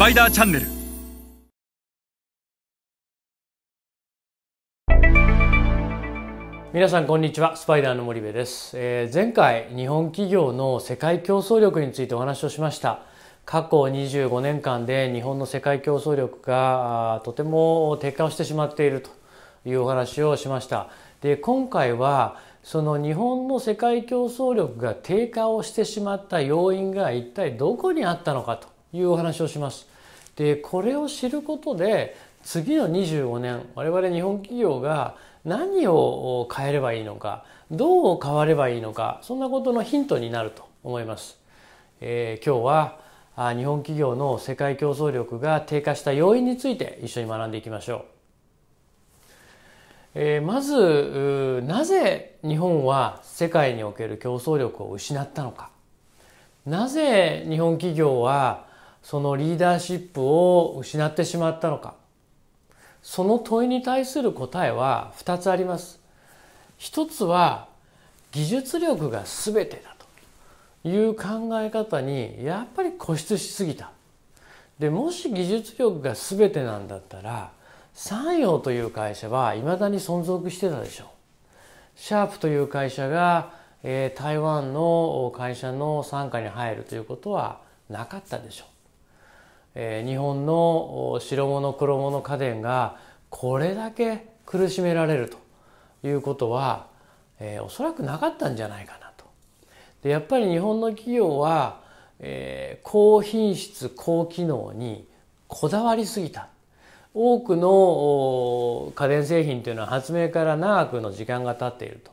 パイダーチャンネル皆さんこんにちは。スパイダーの森部です、えー、前回日本企業の世界競争力についてお話をしました。過去25年間で日本の世界競争力がとても低下をしてしまっていると。いうお話をしました。で今回はその日本の世界競争力が低下をしてしまった要因が一体どこにあったのかと。いうお話をします。でこれを知ることで次の25年我々日本企業が何を変えればいいのかどう変わればいいのかそんなことのヒントになると思います。えー、今日は日本企業の世界競争力が低下した要因について一緒に学んでいきましょう。えー、まずなぜ日本は世界における競争力を失ったのかなぜ日本企業はそのリーダーシップを失ってしまったのかその問いに対する答えは2つあります。一つは技術力が全てだという考え方にやっぱり固執しすぎた。でもし技術力が全てなんだったら山陽という会社はいまだに存続してたでしょう。シャープという会社が、えー、台湾の会社の傘下に入るということはなかったでしょう。えー、日本の白物黒物家電がこれだけ苦しめられるということは、えー、おそらくなかったんじゃないかなと。でやっぱり日本の企業は、えー、高品質高機能にこだわりすぎた。多くの家電製品というのは発明から長くの時間が経っていると。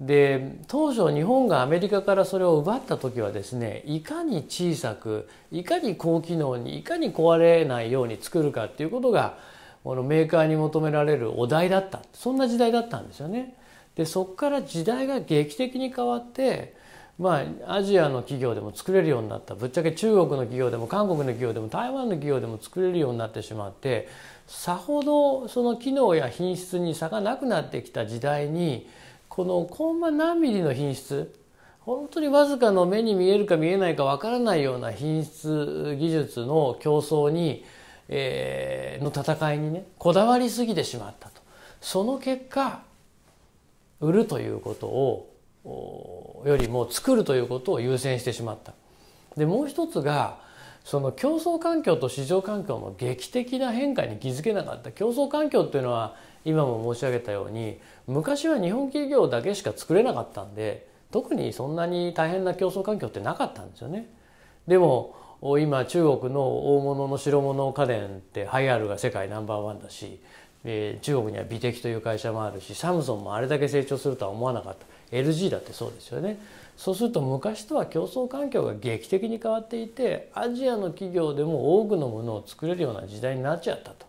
で当初日本がアメリカからそれを奪った時はですねいかに小さくいかに高機能にいかに壊れないように作るかっていうことがこのメーカーに求められるお題だったそんな時代だったんですよね。でそこから時代が劇的に変わってまあアジアの企業でも作れるようになったぶっちゃけ中国の企業でも韓国の企業でも台湾の企業でも作れるようになってしまってさほどその機能や品質に差がなくなってきた時代にこのコンマ何ミリの品質本当にわずかの目に見えるか見えないかわからないような品質技術の競争に、えー、の戦いにねこだわりすぎてしまったと。その結果売るということをよりも作るということを優先してしまった。でもう一つがその競争環境と市場環境の劇的な変化に気づけなかった。競争環境っていうのは今も申し上げたように昔は日本企業だけしか作れなかったんで特にそんなに大変な競争環境ってなかったんですよね。でも今中国の大物の白物家電ってハイアールが世界ナンバーワンだし、えー、中国には美的という会社もあるしサムソンもあれだけ成長するとは思わなかった LG だってそうですよね。そうすると昔とは競争環境が劇的に変わっていてアジアの企業でも多くのものを作れるような時代になっちゃったと。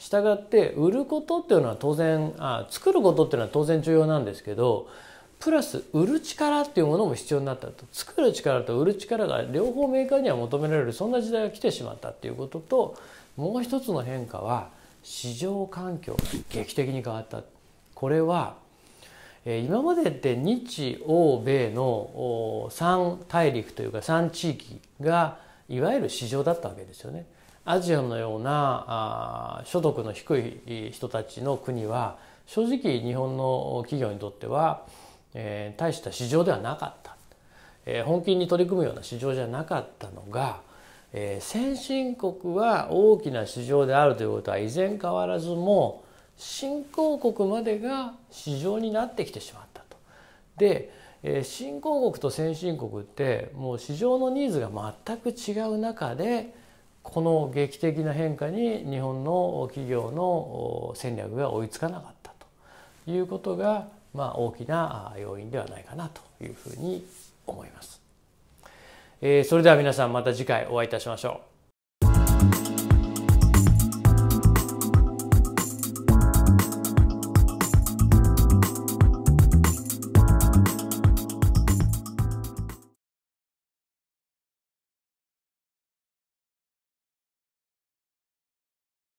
したがって売ることっていうのは当然あ作ることっていうのは当然重要なんですけどプラス売る力っていうものも必要になったと作る力と売る力が両方メーカーには求められるそんな時代が来てしまったっていうことともう一つの変化は市場環境が劇的に変わったこれは今までって日欧米の3大陸というか3地域がいわゆる市場だったわけですよね。アジアのようなあ所得の低い人たちの国は正直日本の企業にとっては、えー、大した市場ではなかった、えー、本気に取り組むような市場じゃなかったのが、えー、先進国は大きな市場であるということは依然変わらずも新興国までが市場になってきてしまったと。で新興国と先進国ってもう市場のニーズが全く違う中でこの劇的な変化に日本の企業の戦略が追いつかなかったということが、まあ、大きな要因ではないかなというふうに思います。えー、それでは皆さんまた次回お会いいたしましょう。